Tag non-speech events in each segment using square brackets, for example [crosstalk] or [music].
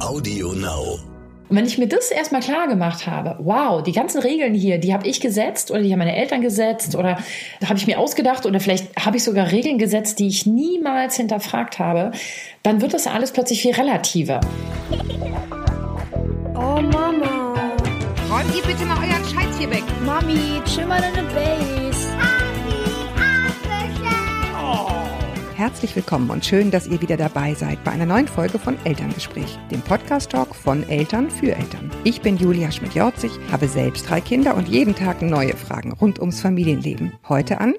Audio Now. Und wenn ich mir das erstmal klar gemacht habe, wow, die ganzen Regeln hier, die habe ich gesetzt oder die haben meine Eltern gesetzt oder habe ich mir ausgedacht oder vielleicht habe ich sogar Regeln gesetzt, die ich niemals hinterfragt habe, dann wird das alles plötzlich viel relativer. Oh Mama. Räumt ihr bitte mal euren Scheiß hier weg. Mami, chill mal deine Base. Herzlich willkommen und schön, dass ihr wieder dabei seid bei einer neuen Folge von Elterngespräch, dem Podcast-Talk von Eltern für Eltern. Ich bin Julia Schmidt-Jorzig, habe selbst drei Kinder und jeden Tag neue Fragen rund ums Familienleben. Heute an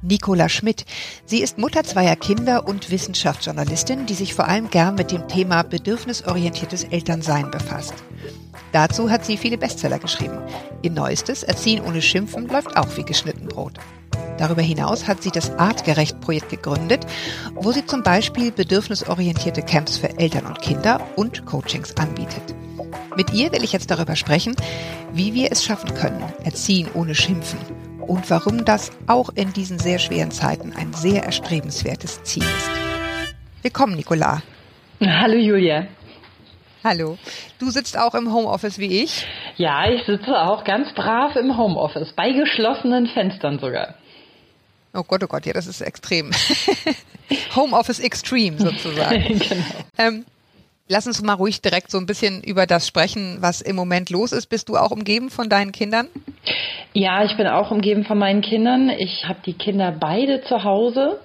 Nicola Schmidt. Sie ist Mutter zweier Kinder und Wissenschaftsjournalistin, die sich vor allem gern mit dem Thema bedürfnisorientiertes Elternsein befasst. Dazu hat sie viele Bestseller geschrieben. Ihr neuestes, Erziehen ohne Schimpfen, läuft auch wie geschnitten Brot. Darüber hinaus hat sie das Artgerecht-Projekt gegründet, wo sie zum Beispiel bedürfnisorientierte Camps für Eltern und Kinder und Coachings anbietet. Mit ihr will ich jetzt darüber sprechen, wie wir es schaffen können, Erziehen ohne Schimpfen und warum das auch in diesen sehr schweren Zeiten ein sehr erstrebenswertes Ziel ist. Willkommen, Nicola. Hallo Julia. Hallo. Du sitzt auch im Homeoffice wie ich? Ja, ich sitze auch ganz brav im Homeoffice, bei geschlossenen Fenstern sogar. Oh Gott, oh Gott, ja, das ist extrem. [laughs] Homeoffice Extreme sozusagen. [laughs] genau. Ähm, lass uns mal ruhig direkt so ein bisschen über das sprechen, was im Moment los ist. Bist du auch umgeben von deinen Kindern? Ja, ich bin auch umgeben von meinen Kindern. Ich habe die Kinder beide zu Hause,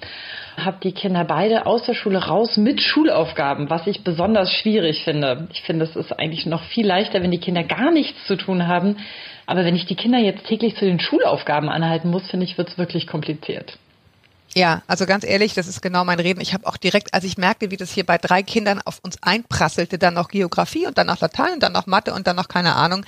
habe die Kinder beide aus der Schule raus mit Schulaufgaben, was ich besonders schwierig finde. Ich finde, es ist eigentlich noch viel leichter, wenn die Kinder gar nichts zu tun haben. Aber wenn ich die Kinder jetzt täglich zu den Schulaufgaben anhalten muss, finde ich, wird es wirklich kompliziert. Ja, also ganz ehrlich, das ist genau mein Reden. Ich habe auch direkt, als ich merkte, wie das hier bei drei Kindern auf uns einprasselte, dann noch Geografie und dann noch Latein und dann noch Mathe und dann noch keine Ahnung,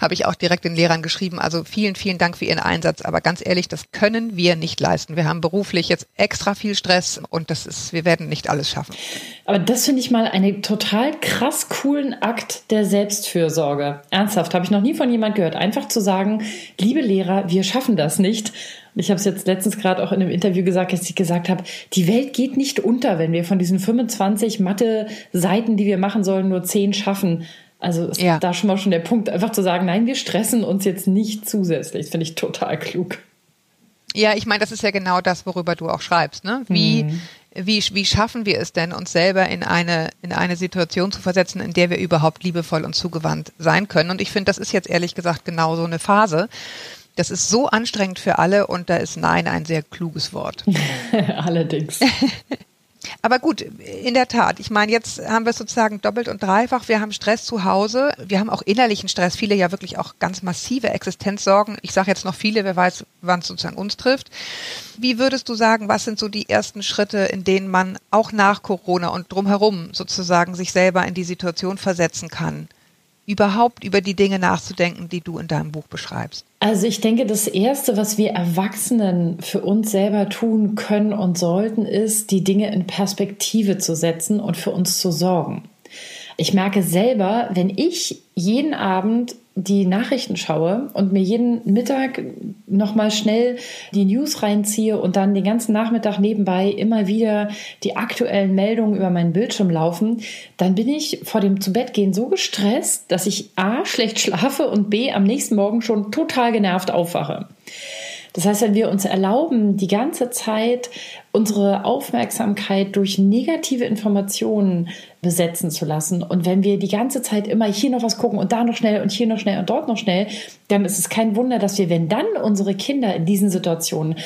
habe ich auch direkt den Lehrern geschrieben. Also vielen, vielen Dank für Ihren Einsatz. Aber ganz ehrlich, das können wir nicht leisten. Wir haben beruflich jetzt extra viel Stress und das ist, wir werden nicht alles schaffen. Aber das finde ich mal einen total krass coolen Akt der Selbstfürsorge. Ernsthaft, habe ich noch nie von jemand gehört. Einfach zu sagen, liebe Lehrer, wir schaffen das nicht. Ich habe es jetzt letztens gerade auch in einem Interview gesagt, dass ich gesagt habe, die Welt geht nicht unter, wenn wir von diesen 25 Mathe-Seiten, die wir machen sollen, nur 10 schaffen. Also ist Ja. da schon mal schon der Punkt, einfach zu sagen, nein, wir stressen uns jetzt nicht zusätzlich. Das finde ich total klug. Ja, ich meine, das ist ja genau das, worüber du auch schreibst. Ne? Wie, wie, wie schaffen wir es denn, uns selber in eine, in eine Situation zu versetzen, in der wir überhaupt liebevoll und zugewandt sein können? Und ich finde, das ist jetzt ehrlich gesagt genau so eine Phase. Das ist so anstrengend für alle und da ist Nein ein sehr kluges Wort. [laughs] Allerdings. [laughs] Aber gut, in der Tat. Ich meine, jetzt haben wir es sozusagen doppelt und dreifach. Wir haben Stress zu Hause. Wir haben auch innerlichen Stress. Viele ja wirklich auch ganz massive Existenzsorgen. Ich sage jetzt noch viele, wer weiß, wann es sozusagen uns trifft. Wie würdest du sagen, was sind so die ersten Schritte, in denen man auch nach Corona und drumherum sozusagen sich selber in die Situation versetzen kann, überhaupt über die Dinge nachzudenken, die du in deinem Buch beschreibst? Also ich denke, das Erste, was wir Erwachsenen für uns selber tun können und sollten, ist, die Dinge in Perspektive zu setzen und für uns zu sorgen. Ich merke selber, wenn ich jeden Abend die Nachrichten schaue und mir jeden Mittag nochmal schnell die News reinziehe und dann den ganzen Nachmittag nebenbei immer wieder die aktuellen Meldungen über meinen Bildschirm laufen, dann bin ich vor dem Zubettgehen so gestresst, dass ich A schlecht schlafe und B am nächsten Morgen schon total genervt aufwache. Das heißt, wenn wir uns erlauben, die ganze Zeit unsere Aufmerksamkeit durch negative Informationen besetzen zu lassen. Und wenn wir die ganze Zeit immer hier noch was gucken und da noch schnell und hier noch schnell und dort noch schnell, dann ist es kein Wunder, dass wir, wenn dann unsere Kinder in diesen Situationen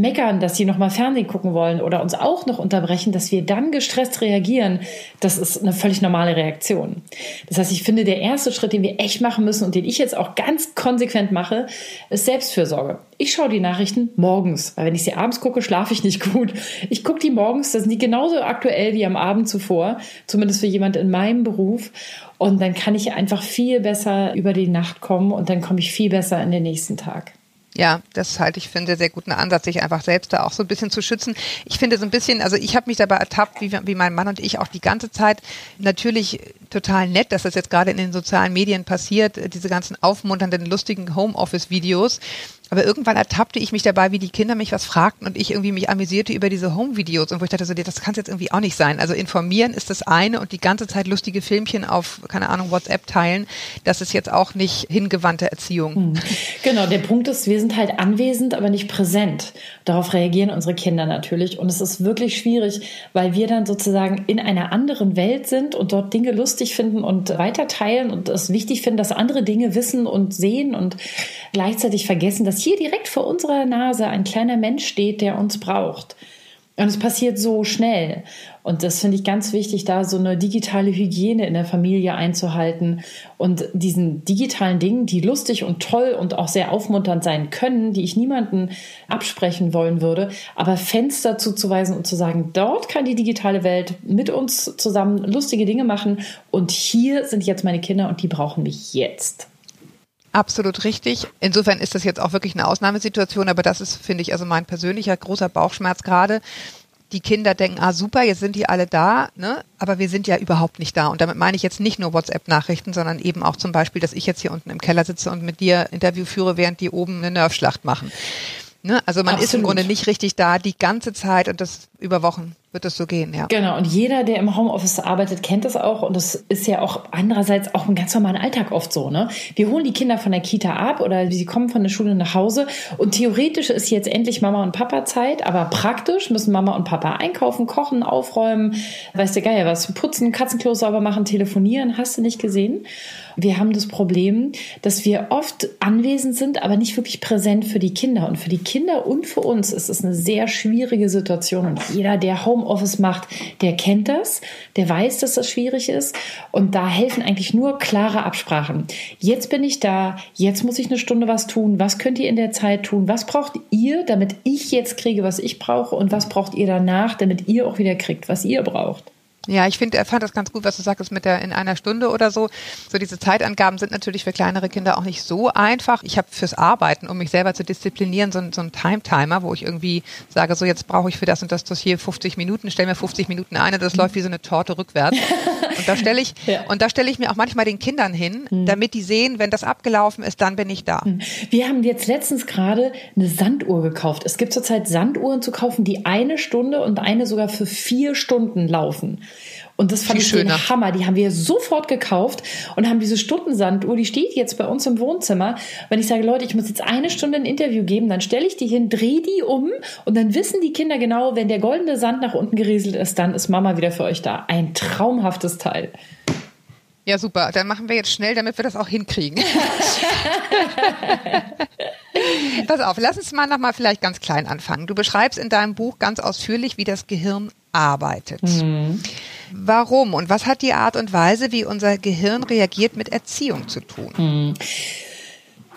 meckern, dass sie noch mal Fernsehen gucken wollen oder uns auch noch unterbrechen, dass wir dann gestresst reagieren, das ist eine völlig normale Reaktion. Das heißt, ich finde, der erste Schritt, den wir echt machen müssen und den ich jetzt auch ganz konsequent mache, ist Selbstfürsorge. Ich schaue die Nachrichten morgens, weil wenn ich sie abends gucke, schlafe ich nicht [laughs] gut. Ich gucke die morgens, das sind die genauso aktuell wie am Abend zuvor, zumindest für jemand in meinem Beruf. Und dann kann ich einfach viel besser über die Nacht kommen und dann komme ich viel besser in den nächsten Tag. Ja, das halte ich für einen sehr, sehr guten Ansatz, sich einfach selbst da auch so ein bisschen zu schützen. Ich finde so ein bisschen, also ich habe mich dabei ertappt, wie, wie mein Mann und ich auch die ganze Zeit natürlich total nett, dass das jetzt gerade in den sozialen Medien passiert, diese ganzen aufmunternden, lustigen Homeoffice-Videos. Aber irgendwann ertappte ich mich dabei, wie die Kinder mich was fragten und ich irgendwie mich amüsierte über diese Home-Videos und wo ich dachte, so, das kann es jetzt irgendwie auch nicht sein. Also informieren ist das eine und die ganze Zeit lustige Filmchen auf, keine Ahnung, WhatsApp teilen, das ist jetzt auch nicht hingewandte Erziehung. Hm. Genau, der Punkt ist, wir sind halt anwesend, aber nicht präsent. Darauf reagieren unsere Kinder natürlich und es ist wirklich schwierig, weil wir dann sozusagen in einer anderen Welt sind und dort Dinge lustig finden und weiterteilen und es wichtig finden, dass andere Dinge wissen und sehen und gleichzeitig vergessen, dass hier direkt vor unserer Nase ein kleiner Mensch steht, der uns braucht. Und es passiert so schnell. Und das finde ich ganz wichtig, da so eine digitale Hygiene in der Familie einzuhalten und diesen digitalen Dingen, die lustig und toll und auch sehr aufmunternd sein können, die ich niemanden absprechen wollen würde, aber Fenster zuzuweisen und zu sagen, dort kann die digitale Welt mit uns zusammen lustige Dinge machen und hier sind jetzt meine Kinder und die brauchen mich jetzt. Absolut richtig. Insofern ist das jetzt auch wirklich eine Ausnahmesituation, aber das ist, finde ich, also mein persönlicher großer Bauchschmerz gerade. Die Kinder denken, ah super, jetzt sind die alle da, ne? aber wir sind ja überhaupt nicht da. Und damit meine ich jetzt nicht nur WhatsApp-Nachrichten, sondern eben auch zum Beispiel, dass ich jetzt hier unten im Keller sitze und mit dir Interview führe, während die oben eine Nerfschlacht machen. Ne? Also man Absolut. ist im Grunde nicht richtig da die ganze Zeit und das über Wochen wird es so gehen, ja. Genau, und jeder, der im Homeoffice arbeitet, kennt das auch. Und das ist ja auch andererseits auch im ganz normalen Alltag oft so. Ne? Wir holen die Kinder von der Kita ab oder sie kommen von der Schule nach Hause. Und theoretisch ist jetzt endlich Mama und Papa Zeit, aber praktisch müssen Mama und Papa einkaufen, kochen, aufräumen, weißt du geil, was putzen, Katzenklo sauber machen, telefonieren. Hast du nicht gesehen? Wir haben das Problem, dass wir oft anwesend sind, aber nicht wirklich präsent für die Kinder. Und für die Kinder und für uns ist es eine sehr schwierige Situation. Und jeder, der Homeoffice macht, der kennt das, der weiß, dass das schwierig ist. Und da helfen eigentlich nur klare Absprachen. Jetzt bin ich da, jetzt muss ich eine Stunde was tun. Was könnt ihr in der Zeit tun? Was braucht ihr, damit ich jetzt kriege, was ich brauche? Und was braucht ihr danach, damit ihr auch wieder kriegt, was ihr braucht? Ja, ich finde, er fand das ganz gut, was du sagst mit der in einer Stunde oder so. So diese Zeitangaben sind natürlich für kleinere Kinder auch nicht so einfach. Ich habe fürs Arbeiten, um mich selber zu disziplinieren, so, so einen Time-Timer, wo ich irgendwie sage, so jetzt brauche ich für das und das Dossier 50 Minuten, stell mir 50 Minuten ein und das läuft wie so eine Torte rückwärts. [laughs] Und da [laughs] stelle ich, ja. und da stelle ich mir auch manchmal den Kindern hin, mhm. damit die sehen, wenn das abgelaufen ist, dann bin ich da. Mhm. Wir haben jetzt letztens gerade eine Sanduhr gekauft. Es gibt zurzeit Sanduhren zu kaufen, die eine Stunde und eine sogar für vier Stunden laufen. Und das fand Viel ich schöner. den Hammer. Die haben wir sofort gekauft und haben diese Stundensanduhr, die steht jetzt bei uns im Wohnzimmer. Wenn ich sage, Leute, ich muss jetzt eine Stunde ein Interview geben, dann stelle ich die hin, drehe die um und dann wissen die Kinder genau, wenn der goldene Sand nach unten gerieselt ist, dann ist Mama wieder für euch da. Ein traumhaftes Teil. Ja, super. Dann machen wir jetzt schnell, damit wir das auch hinkriegen. [laughs] Pass auf, lass uns mal nochmal vielleicht ganz klein anfangen. Du beschreibst in deinem Buch ganz ausführlich, wie das Gehirn arbeitet. Mhm. Warum und was hat die Art und Weise, wie unser Gehirn reagiert, mit Erziehung zu tun? Mhm.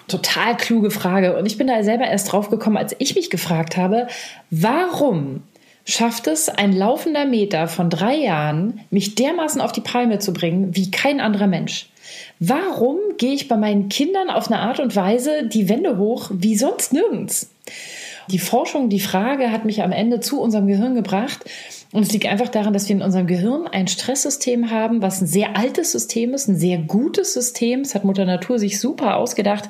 Total kluge Frage. Und ich bin da selber erst drauf gekommen, als ich mich gefragt habe, warum schafft es ein laufender Meter von drei Jahren, mich dermaßen auf die Palme zu bringen, wie kein anderer Mensch? Warum gehe ich bei meinen Kindern auf eine Art und Weise die Wände hoch wie sonst nirgends? Die Forschung, die Frage hat mich am Ende zu unserem Gehirn gebracht. Und es liegt einfach daran, dass wir in unserem Gehirn ein Stresssystem haben, was ein sehr altes System ist, ein sehr gutes System. Das hat Mutter Natur sich super ausgedacht.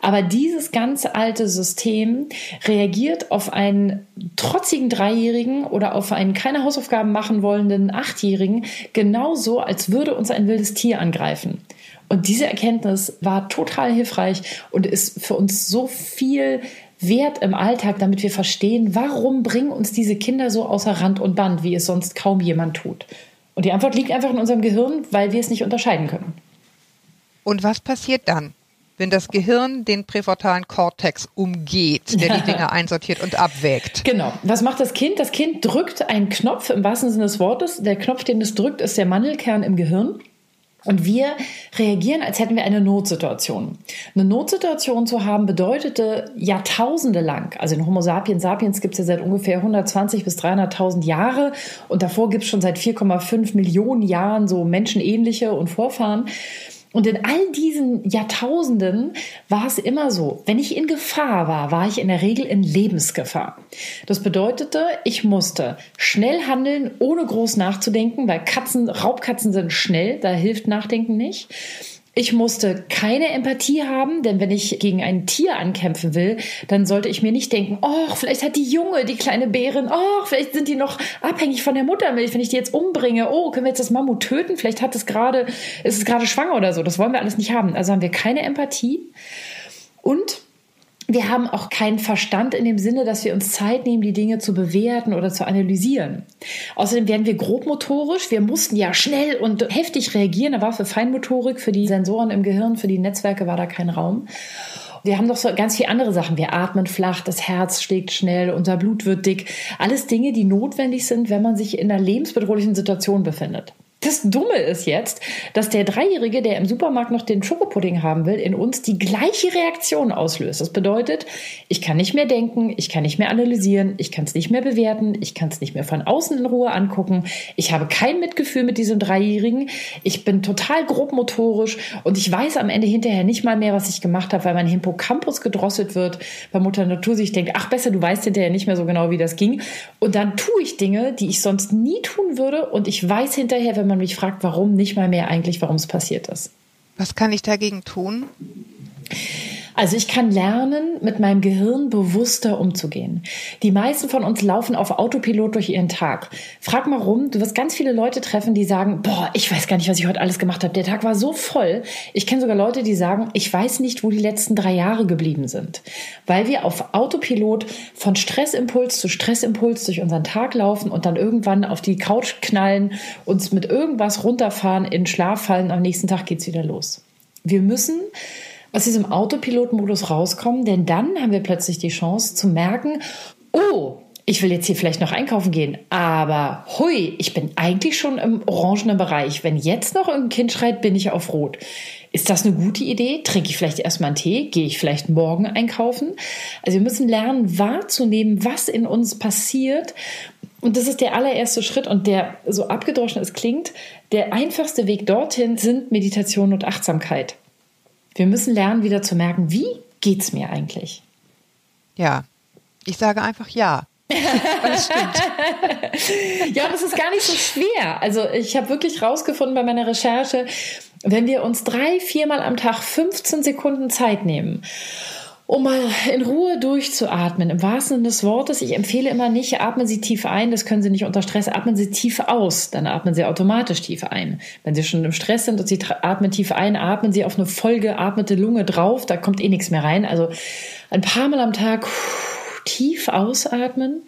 Aber dieses ganz alte System reagiert auf einen trotzigen Dreijährigen oder auf einen keine Hausaufgaben machen wollenden Achtjährigen genauso, als würde uns ein wildes Tier angreifen. Und diese Erkenntnis war total hilfreich und ist für uns so viel wert im Alltag, damit wir verstehen, warum bringen uns diese Kinder so außer Rand und Band, wie es sonst kaum jemand tut. Und die Antwort liegt einfach in unserem Gehirn, weil wir es nicht unterscheiden können. Und was passiert dann, wenn das Gehirn den präfrontalen Kortex umgeht, der die [laughs] Dinge einsortiert und abwägt? Genau. Was macht das Kind? Das Kind drückt einen Knopf im wahrsten Sinne des Wortes. Der Knopf, den es drückt, ist der Mandelkern im Gehirn. Und wir reagieren, als hätten wir eine Notsituation. Eine Notsituation zu haben bedeutete Jahrtausende lang, also in Homo sapiens sapiens gibt es ja seit ungefähr 120 bis 300.000 Jahre und davor gibt es schon seit 4,5 Millionen Jahren so menschenähnliche und Vorfahren. Und in all diesen Jahrtausenden war es immer so, wenn ich in Gefahr war, war ich in der Regel in Lebensgefahr. Das bedeutete, ich musste schnell handeln, ohne groß nachzudenken, weil Katzen, Raubkatzen sind schnell, da hilft Nachdenken nicht. Ich musste keine Empathie haben, denn wenn ich gegen ein Tier ankämpfen will, dann sollte ich mir nicht denken, oh, vielleicht hat die Junge, die kleine Bärin, oh, vielleicht sind die noch abhängig von der Muttermilch, wenn ich die jetzt umbringe, oh, können wir jetzt das Mammut töten? Vielleicht hat es gerade, ist es gerade schwanger oder so. Das wollen wir alles nicht haben. Also haben wir keine Empathie. Und wir haben auch keinen Verstand in dem Sinne, dass wir uns Zeit nehmen, die Dinge zu bewerten oder zu analysieren. Außerdem werden wir grobmotorisch. Wir mussten ja schnell und heftig reagieren. Da war für Feinmotorik, für die Sensoren im Gehirn, für die Netzwerke war da kein Raum. Wir haben noch so ganz viele andere Sachen. Wir atmen flach, das Herz schlägt schnell, unser Blut wird dick. Alles Dinge, die notwendig sind, wenn man sich in einer lebensbedrohlichen Situation befindet. Das Dumme ist jetzt, dass der Dreijährige, der im Supermarkt noch den Schokopudding haben will, in uns die gleiche Reaktion auslöst. Das bedeutet, ich kann nicht mehr denken, ich kann nicht mehr analysieren, ich kann es nicht mehr bewerten, ich kann es nicht mehr von außen in Ruhe angucken. Ich habe kein Mitgefühl mit diesem Dreijährigen. Ich bin total grobmotorisch und ich weiß am Ende hinterher nicht mal mehr, was ich gemacht habe, weil mein Hippocampus gedrosselt wird, weil Mutter Natur sich denkt, ach besser, du weißt hinterher nicht mehr so genau, wie das ging. Und dann tue ich Dinge, die ich sonst nie tun würde und ich weiß hinterher, wenn man man mich fragt, warum, nicht mal mehr eigentlich, warum es passiert ist. Was kann ich dagegen tun? Also ich kann lernen, mit meinem Gehirn bewusster umzugehen. Die meisten von uns laufen auf Autopilot durch ihren Tag. Frag mal rum, du wirst ganz viele Leute treffen, die sagen, boah, ich weiß gar nicht, was ich heute alles gemacht habe. Der Tag war so voll. Ich kenne sogar Leute, die sagen, ich weiß nicht, wo die letzten drei Jahre geblieben sind. Weil wir auf Autopilot von Stressimpuls zu Stressimpuls durch unseren Tag laufen und dann irgendwann auf die Couch knallen, uns mit irgendwas runterfahren, in Schlaf fallen, am nächsten Tag geht's wieder los. Wir müssen aus diesem Autopilot-Modus rauskommen, denn dann haben wir plötzlich die Chance zu merken, oh, ich will jetzt hier vielleicht noch einkaufen gehen, aber hui, ich bin eigentlich schon im orangenen Bereich. Wenn jetzt noch irgendein Kind schreit, bin ich auf Rot. Ist das eine gute Idee? Trinke ich vielleicht erstmal einen Tee? Gehe ich vielleicht morgen einkaufen? Also wir müssen lernen, wahrzunehmen, was in uns passiert. Und das ist der allererste Schritt und der, so abgedroschen es klingt, der einfachste Weg dorthin sind Meditation und Achtsamkeit. Wir müssen lernen, wieder zu merken, wie geht's mir eigentlich? Ja, ich sage einfach ja. das stimmt. [laughs] ja, das ist gar nicht so schwer. Also ich habe wirklich rausgefunden bei meiner Recherche, wenn wir uns drei, viermal am Tag 15 Sekunden Zeit nehmen um mal in Ruhe durchzuatmen, im wahrsten Sinne des Wortes. Ich empfehle immer nicht, atmen Sie tief ein, das können Sie nicht unter Stress, atmen Sie tief aus, dann atmen Sie automatisch tief ein. Wenn Sie schon im Stress sind und Sie atmen tief ein, atmen Sie auf eine vollgeatmete Lunge drauf, da kommt eh nichts mehr rein. Also ein paar Mal am Tag tief ausatmen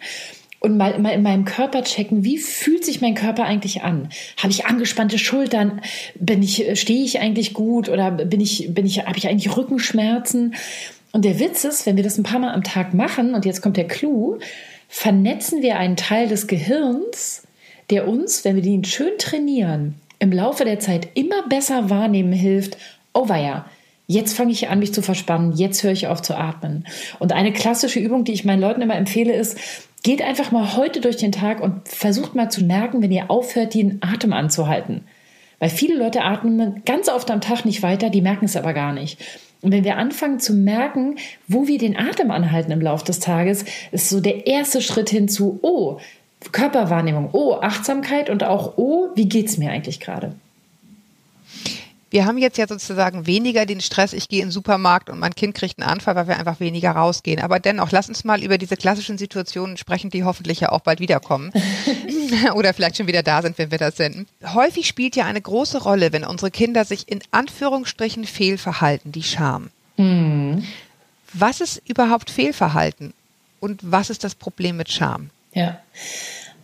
und mal, mal in meinem Körper checken, wie fühlt sich mein Körper eigentlich an? Habe ich angespannte Schultern? Bin ich, stehe ich eigentlich gut oder bin ich, bin ich, habe ich eigentlich Rückenschmerzen? Und der Witz ist, wenn wir das ein paar Mal am Tag machen, und jetzt kommt der Clou, vernetzen wir einen Teil des Gehirns, der uns, wenn wir den schön trainieren, im Laufe der Zeit immer besser wahrnehmen hilft, oh weia, Jetzt fange ich an, mich zu verspannen. Jetzt höre ich auf zu atmen. Und eine klassische Übung, die ich meinen Leuten immer empfehle, ist, geht einfach mal heute durch den Tag und versucht mal zu merken, wenn ihr aufhört, den Atem anzuhalten. Weil viele Leute atmen ganz oft am Tag nicht weiter, die merken es aber gar nicht. Und wenn wir anfangen zu merken, wo wir den Atem anhalten im Laufe des Tages, ist so der erste Schritt hin zu, oh, Körperwahrnehmung, oh, Achtsamkeit und auch, oh, wie geht's mir eigentlich gerade? Wir haben jetzt ja sozusagen weniger den Stress, ich gehe in den Supermarkt und mein Kind kriegt einen Anfall, weil wir einfach weniger rausgehen. Aber dennoch, lass uns mal über diese klassischen Situationen sprechen, die hoffentlich ja auch bald wiederkommen. [laughs] [laughs] Oder vielleicht schon wieder da sind, wenn wir das senden. Häufig spielt ja eine große Rolle, wenn unsere Kinder sich in Anführungsstrichen fehlverhalten, die Scham. Mhm. Was ist überhaupt Fehlverhalten? Und was ist das Problem mit Scham? Ja.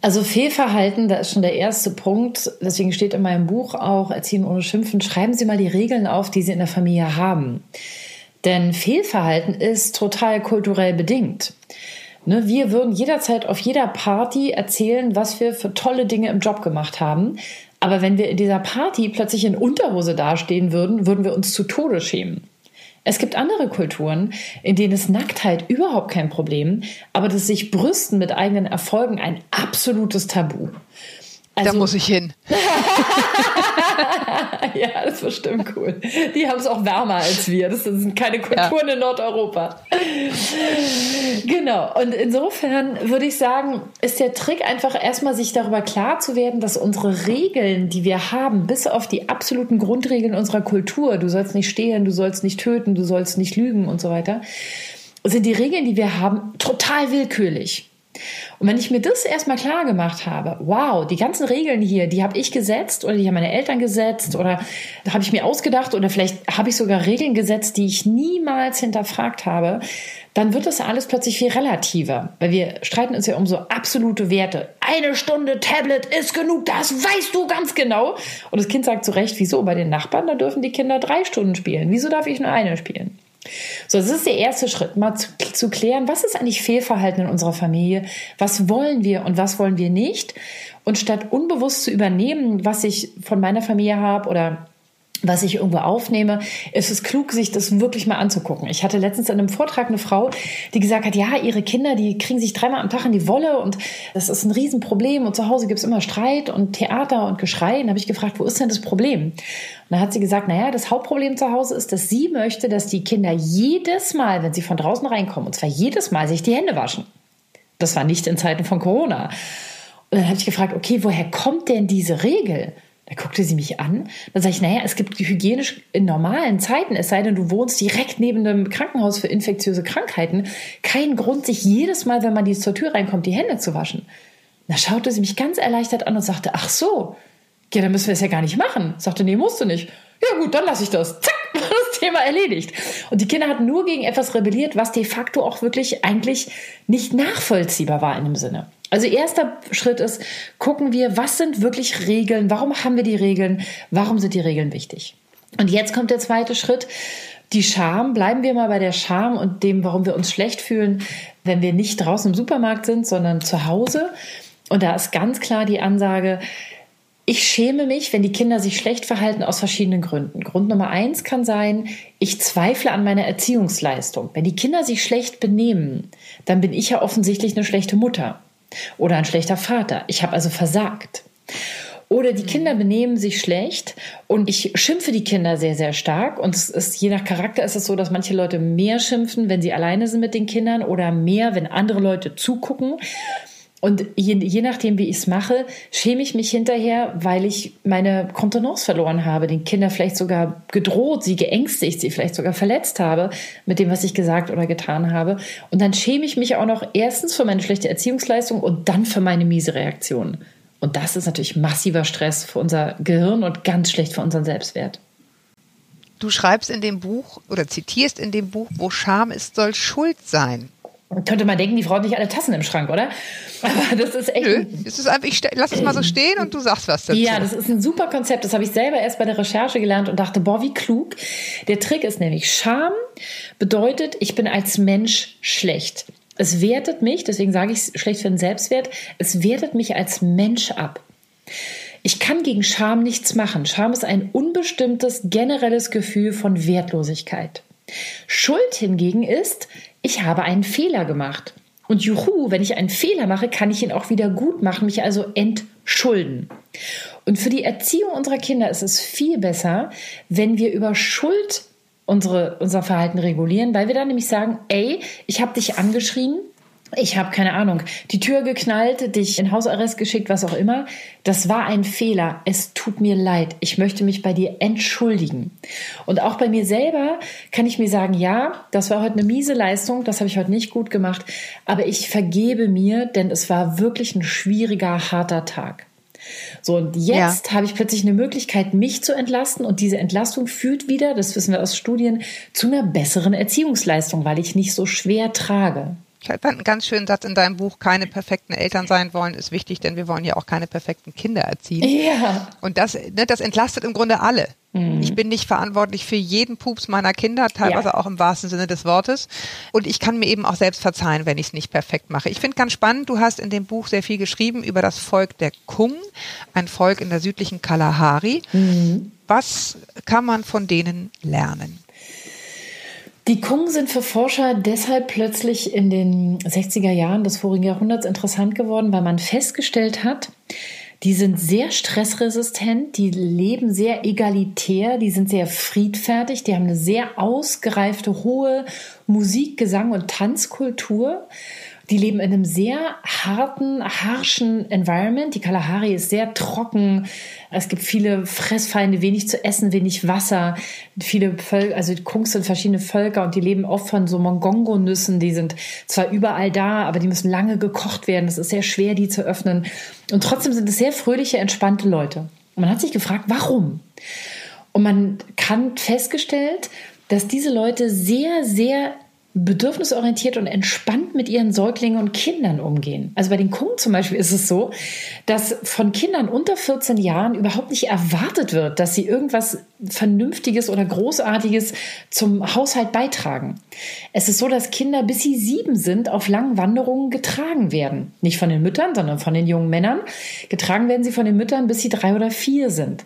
Also Fehlverhalten, da ist schon der erste Punkt. Deswegen steht in meinem Buch auch Erziehen ohne Schimpfen. Schreiben Sie mal die Regeln auf, die Sie in der Familie haben. Denn Fehlverhalten ist total kulturell bedingt. Ne, wir würden jederzeit auf jeder Party erzählen, was wir für tolle Dinge im Job gemacht haben. Aber wenn wir in dieser Party plötzlich in Unterhose dastehen würden, würden wir uns zu Tode schämen. Es gibt andere Kulturen, in denen ist Nacktheit überhaupt kein Problem, aber das sich brüsten mit eigenen Erfolgen ein absolutes Tabu. Also, da muss ich hin. [laughs] [laughs] ja, das ist bestimmt cool. Die haben es auch wärmer als wir. Das sind keine Kulturen ja. in Nordeuropa. Genau. Und insofern würde ich sagen, ist der Trick einfach erstmal sich darüber klar zu werden, dass unsere Regeln, die wir haben, bis auf die absoluten Grundregeln unserer Kultur, du sollst nicht stehlen, du sollst nicht töten, du sollst nicht lügen und so weiter, sind die Regeln, die wir haben, total willkürlich. Und wenn ich mir das erstmal klar gemacht habe, wow, die ganzen Regeln hier, die habe ich gesetzt oder die haben meine Eltern gesetzt oder habe ich mir ausgedacht oder vielleicht habe ich sogar Regeln gesetzt, die ich niemals hinterfragt habe, dann wird das alles plötzlich viel relativer. Weil wir streiten uns ja um so absolute Werte. Eine Stunde Tablet ist genug, das weißt du ganz genau. Und das Kind sagt zu Recht, wieso? Bei den Nachbarn, da dürfen die Kinder drei Stunden spielen. Wieso darf ich nur eine spielen? So, das ist der erste Schritt, mal zu, zu, klären, was ist eigentlich Fehlverhalten in unserer Familie, was wollen wir und was wollen wir nicht. Und statt unbewusst zu übernehmen, was ich von meiner Familie habe oder was ich irgendwo aufnehme, ist es klug, sich das wirklich mal anzugucken. Ich hatte letztens in einem Vortrag eine Frau, die gesagt hat, ja, ihre Kinder, die kriegen sich dreimal am Tag in die Wolle und das ist ein Riesenproblem und zu Hause gibt's immer Streit und Theater und Geschrei. Und da habe ich gefragt, wo ist denn das Problem? Und dann hat sie gesagt, naja, das Hauptproblem zu Hause ist, dass sie möchte, dass die Kinder jedes Mal, wenn sie von draußen reinkommen, und zwar jedes Mal sich die Hände waschen. Das war nicht in Zeiten von Corona. Und dann habe ich gefragt, okay, woher kommt denn diese Regel? Da guckte sie mich an. Dann sage ich, naja, es gibt hygienisch in normalen Zeiten, es sei denn, du wohnst direkt neben einem Krankenhaus für infektiöse Krankheiten, keinen Grund, sich jedes Mal, wenn man die zur Tür reinkommt, die Hände zu waschen. Da schaute sie mich ganz erleichtert an und sagte, ach so, ja, dann müssen wir es ja gar nicht machen. Sagte, nee, musst du nicht. Ja gut, dann lasse ich das. Zack, [laughs] war das Thema erledigt. Und die Kinder hatten nur gegen etwas rebelliert, was de facto auch wirklich eigentlich nicht nachvollziehbar war in dem Sinne. Also erster Schritt ist, gucken wir, was sind wirklich Regeln, warum haben wir die Regeln, warum sind die Regeln wichtig. Und jetzt kommt der zweite Schritt, die Scham. Bleiben wir mal bei der Scham und dem, warum wir uns schlecht fühlen, wenn wir nicht draußen im Supermarkt sind, sondern zu Hause. Und da ist ganz klar die Ansage, ich schäme mich, wenn die Kinder sich schlecht verhalten aus verschiedenen Gründen. Grund Nummer eins kann sein, ich zweifle an meiner Erziehungsleistung. Wenn die Kinder sich schlecht benehmen, dann bin ich ja offensichtlich eine schlechte Mutter oder ein schlechter Vater. Ich habe also versagt. Oder die Kinder benehmen sich schlecht und ich schimpfe die Kinder sehr, sehr stark. Und es ist, je nach Charakter ist es so, dass manche Leute mehr schimpfen, wenn sie alleine sind mit den Kindern oder mehr, wenn andere Leute zugucken. Und je, je nachdem, wie ich es mache, schäme ich mich hinterher, weil ich meine Kontenance verloren habe, den Kindern vielleicht sogar gedroht, sie geängstigt, sie vielleicht sogar verletzt habe mit dem, was ich gesagt oder getan habe. Und dann schäme ich mich auch noch erstens für meine schlechte Erziehungsleistung und dann für meine miese Reaktion. Und das ist natürlich massiver Stress für unser Gehirn und ganz schlecht für unseren Selbstwert. Du schreibst in dem Buch oder zitierst in dem Buch, wo Scham ist, soll Schuld sein. Könnte man denken, die Frau hat nicht alle Tassen im Schrank, oder? Aber das ist echt. Nö, es ist einfach, ich lass es mal so stehen und du sagst was dazu. Ja, das ist ein super Konzept. Das habe ich selber erst bei der Recherche gelernt und dachte, boah, wie klug. Der Trick ist nämlich, Scham bedeutet, ich bin als Mensch schlecht. Es wertet mich, deswegen sage ich schlecht für den Selbstwert, es wertet mich als Mensch ab. Ich kann gegen Scham nichts machen. Scham ist ein unbestimmtes, generelles Gefühl von Wertlosigkeit. Schuld hingegen ist, ich habe einen Fehler gemacht. Und juhu, wenn ich einen Fehler mache, kann ich ihn auch wieder gut machen, mich also entschulden. Und für die Erziehung unserer Kinder ist es viel besser, wenn wir über Schuld unsere, unser Verhalten regulieren, weil wir dann nämlich sagen, ey, ich habe dich angeschrien, ich habe keine Ahnung, die Tür geknallt, dich in Hausarrest geschickt, was auch immer. Das war ein Fehler. Es tut mir leid. Ich möchte mich bei dir entschuldigen. Und auch bei mir selber kann ich mir sagen, ja, das war heute eine miese Leistung, das habe ich heute nicht gut gemacht, aber ich vergebe mir, denn es war wirklich ein schwieriger, harter Tag. So, und jetzt ja. habe ich plötzlich eine Möglichkeit, mich zu entlasten. Und diese Entlastung führt wieder, das wissen wir aus Studien, zu einer besseren Erziehungsleistung, weil ich nicht so schwer trage. Ich fand einen ganz schönen Satz in deinem Buch, keine perfekten Eltern sein wollen, ist wichtig, denn wir wollen ja auch keine perfekten Kinder erziehen. Ja. Und das, ne, das entlastet im Grunde alle. Mhm. Ich bin nicht verantwortlich für jeden Pups meiner Kinder, teilweise ja. auch im wahrsten Sinne des Wortes. Und ich kann mir eben auch selbst verzeihen, wenn ich es nicht perfekt mache. Ich finde ganz spannend, du hast in dem Buch sehr viel geschrieben über das Volk der Kung, ein Volk in der südlichen Kalahari. Mhm. Was kann man von denen lernen? Die Kung sind für Forscher deshalb plötzlich in den 60er Jahren des vorigen Jahrhunderts interessant geworden, weil man festgestellt hat, Die sind sehr stressresistent, die leben sehr egalitär, die sind sehr friedfertig, die haben eine sehr ausgereifte, hohe Musik, Gesang und Tanzkultur. Die leben in einem sehr harten, harschen Environment. Die Kalahari ist sehr trocken. Es gibt viele Fressfeinde, wenig zu essen, wenig Wasser. Viele Völker, also Kungs sind verschiedene Völker und die leben oft von so Mongongo-Nüssen. Die sind zwar überall da, aber die müssen lange gekocht werden. Es ist sehr schwer, die zu öffnen. Und trotzdem sind es sehr fröhliche, entspannte Leute. Und man hat sich gefragt, warum? Und man kann festgestellt, dass diese Leute sehr, sehr bedürfnisorientiert und entspannt mit ihren Säuglingen und Kindern umgehen. Also bei den Kungen zum Beispiel ist es so, dass von Kindern unter 14 Jahren überhaupt nicht erwartet wird, dass sie irgendwas Vernünftiges oder Großartiges zum Haushalt beitragen. Es ist so, dass Kinder, bis sie sieben sind, auf langen Wanderungen getragen werden. Nicht von den Müttern, sondern von den jungen Männern. Getragen werden sie von den Müttern, bis sie drei oder vier sind.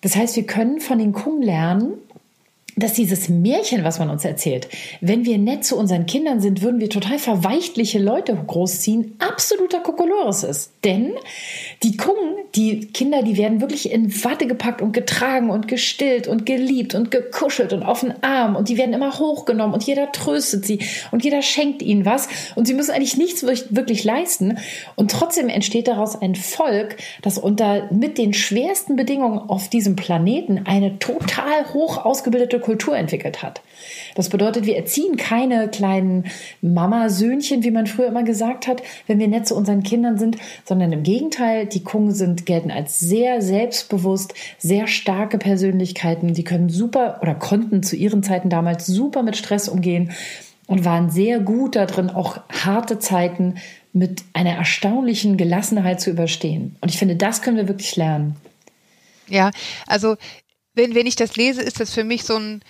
Das heißt, wir können von den Kungen lernen, dass dieses Märchen, was man uns erzählt, wenn wir nett zu unseren Kindern sind, würden wir total verweichtliche Leute großziehen, absoluter Kokolores ist. Denn die Kungen, die Kinder, die werden wirklich in Watte gepackt und getragen und gestillt und geliebt und gekuschelt und auf den Arm. Und die werden immer hochgenommen und jeder tröstet sie und jeder schenkt ihnen was. Und sie müssen eigentlich nichts wirklich leisten. Und trotzdem entsteht daraus ein Volk, das unter mit den schwersten Bedingungen auf diesem Planeten eine total hoch ausgebildete Kultur entwickelt hat. Das bedeutet, wir erziehen keine kleinen Mamasöhnchen, wie man früher immer gesagt hat, wenn wir nett zu unseren Kindern sind, sondern im Gegenteil, die Kungen sind, gelten als sehr selbstbewusst, sehr starke Persönlichkeiten. Die können super oder konnten zu ihren Zeiten damals super mit Stress umgehen und waren sehr gut darin, auch harte Zeiten mit einer erstaunlichen Gelassenheit zu überstehen. Und ich finde, das können wir wirklich lernen. Ja, also wenn, wenn ich das lese, ist das für mich so ein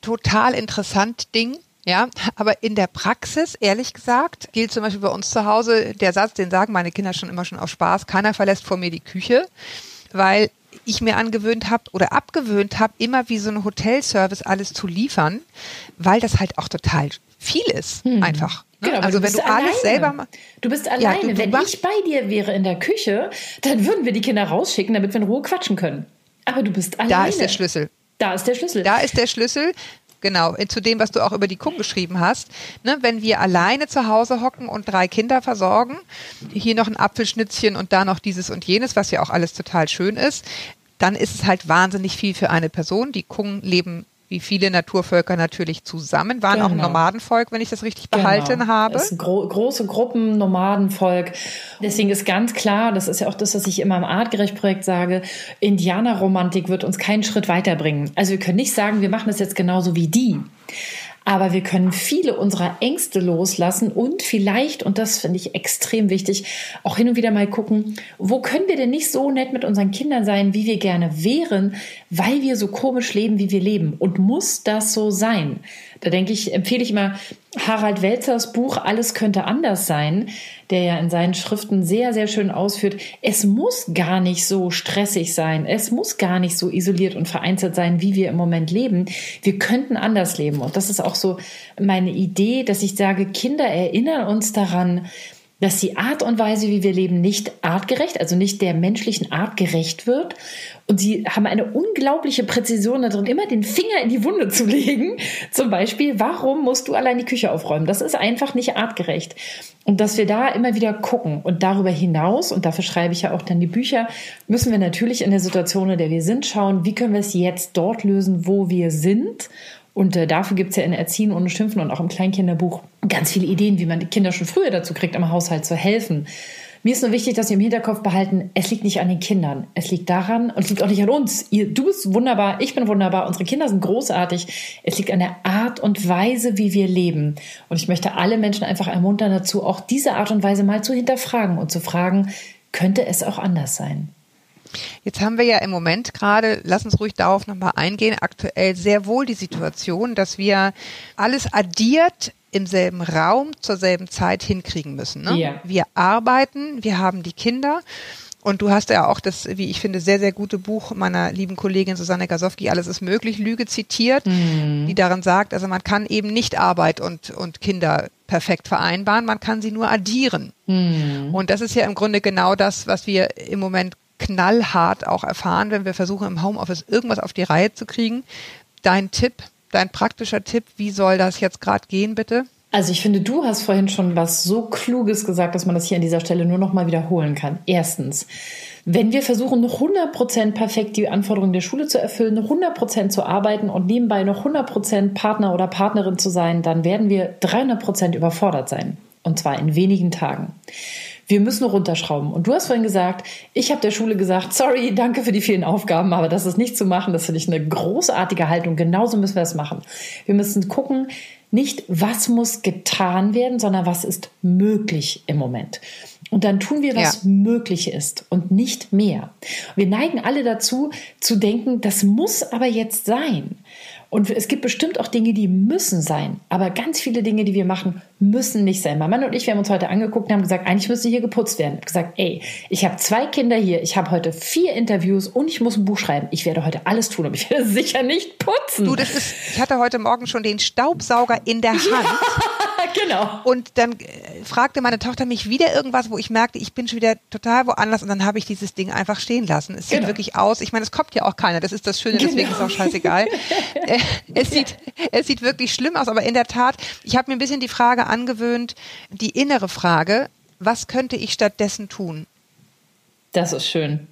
total interessant Ding. Ja, aber in der Praxis, ehrlich gesagt, gilt zum Beispiel bei uns zu Hause der Satz, den sagen meine Kinder schon immer schon auf Spaß, keiner verlässt vor mir die Küche, weil ich mir angewöhnt habe oder abgewöhnt habe, immer wie so ein Hotelservice alles zu liefern, weil das halt auch total viel ist, hm. einfach. Ne? Genau, also wenn du alleine. alles selber Du bist alleine. Ja, du, du wenn ich bei dir wäre in der Küche, dann würden wir die Kinder rausschicken, damit wir in Ruhe quatschen können. Aber du bist alleine. Da ist der Schlüssel. Da ist der Schlüssel. Da ist der Schlüssel. Genau, zu dem, was du auch über die Kuh geschrieben hast. Ne, wenn wir alleine zu Hause hocken und drei Kinder versorgen, hier noch ein Apfelschnitzchen und da noch dieses und jenes, was ja auch alles total schön ist, dann ist es halt wahnsinnig viel für eine Person. Die Kungen leben wie viele Naturvölker natürlich zusammen, waren genau. auch ein genau. Nomadenvolk, wenn ich das richtig genau. behalten habe. Das ist gro große Gruppen, Nomadenvolk. Deswegen ist ganz klar, das ist ja auch das, was ich immer im Artgerecht-Projekt sage, Indianerromantik wird uns keinen Schritt weiterbringen. Also wir können nicht sagen, wir machen das jetzt genauso wie die. Aber wir können viele unserer Ängste loslassen und vielleicht, und das finde ich extrem wichtig, auch hin und wieder mal gucken, wo können wir denn nicht so nett mit unseren Kindern sein, wie wir gerne wären, weil wir so komisch leben, wie wir leben. Und muss das so sein? Da denke ich, empfehle ich immer Harald Welzers Buch Alles könnte anders sein, der ja in seinen Schriften sehr, sehr schön ausführt, es muss gar nicht so stressig sein, es muss gar nicht so isoliert und vereinzelt sein, wie wir im Moment leben. Wir könnten anders leben. Und das ist auch so meine Idee, dass ich sage, Kinder erinnern uns daran, dass die Art und Weise, wie wir leben, nicht artgerecht, also nicht der menschlichen Art gerecht wird. Und sie haben eine unglaubliche Präzision darin, immer den Finger in die Wunde zu legen. Zum Beispiel, warum musst du allein die Küche aufräumen? Das ist einfach nicht artgerecht. Und dass wir da immer wieder gucken und darüber hinaus, und dafür schreibe ich ja auch dann die Bücher, müssen wir natürlich in der Situation, in der wir sind, schauen, wie können wir es jetzt dort lösen, wo wir sind und äh, dafür gibt's ja in Erziehen ohne Schimpfen und auch im Kleinkinderbuch ganz viele Ideen, wie man die Kinder schon früher dazu kriegt, im Haushalt zu helfen. Mir ist nur wichtig, dass wir im Hinterkopf behalten, es liegt nicht an den Kindern. Es liegt daran und es liegt auch nicht an uns. Ihr, du bist wunderbar, ich bin wunderbar, unsere Kinder sind großartig. Es liegt an der Art und Weise, wie wir leben. Und ich möchte alle Menschen einfach ermuntern dazu, auch diese Art und Weise mal zu hinterfragen und zu fragen, könnte es auch anders sein? Jetzt haben wir ja im Moment gerade, lass uns ruhig darauf nochmal eingehen, aktuell sehr wohl die Situation, dass wir alles addiert im selben Raum zur selben Zeit hinkriegen müssen. Ne? Ja. Wir arbeiten, wir haben die Kinder. Und du hast ja auch das, wie ich finde, sehr, sehr gute Buch meiner lieben Kollegin Susanne Gasowski, Alles ist möglich, Lüge zitiert, mhm. die darin sagt, also man kann eben nicht Arbeit und, und Kinder perfekt vereinbaren, man kann sie nur addieren. Mhm. Und das ist ja im Grunde genau das, was wir im Moment knallhart auch erfahren, wenn wir versuchen, im Homeoffice irgendwas auf die Reihe zu kriegen. Dein Tipp, dein praktischer Tipp, wie soll das jetzt gerade gehen, bitte? Also ich finde, du hast vorhin schon was so Kluges gesagt, dass man das hier an dieser Stelle nur noch mal wiederholen kann. Erstens, wenn wir versuchen, noch 100% perfekt die Anforderungen der Schule zu erfüllen, 100% zu arbeiten und nebenbei noch 100% Partner oder Partnerin zu sein, dann werden wir 300% überfordert sein. Und zwar in wenigen Tagen. Wir müssen runterschrauben. Und du hast vorhin gesagt, ich habe der Schule gesagt, sorry, danke für die vielen Aufgaben, aber das ist nicht zu machen. Das finde ich eine großartige Haltung. Genauso müssen wir es machen. Wir müssen gucken, nicht was muss getan werden, sondern was ist möglich im Moment. Und dann tun wir, was ja. möglich ist und nicht mehr. Wir neigen alle dazu, zu denken, das muss aber jetzt sein. Und es gibt bestimmt auch Dinge, die müssen sein. Aber ganz viele Dinge, die wir machen, müssen nicht sein. Mein Mann und ich, wir haben uns heute angeguckt und haben gesagt, eigentlich müsste hier geputzt werden. Ich habe gesagt, ey, ich habe zwei Kinder hier, ich habe heute vier Interviews und ich muss ein Buch schreiben. Ich werde heute alles tun, aber ich werde [laughs] sicher nicht putzen. Du, das ist, ich hatte heute Morgen schon den Staubsauger in der Hand. Ja, genau. Und dann äh, fragte meine Tochter mich wieder irgendwas, wo ich merkte, ich bin schon wieder total woanders und dann habe ich dieses Ding einfach stehen lassen. Es sieht genau. wirklich aus. Ich meine, es kommt ja auch keiner. Das ist das Schöne, deswegen genau. ist auch scheißegal. [laughs] Äh, es, sieht, es sieht wirklich schlimm aus, aber in der Tat, ich habe mir ein bisschen die Frage angewöhnt, die innere Frage, was könnte ich stattdessen tun? Das ist schön.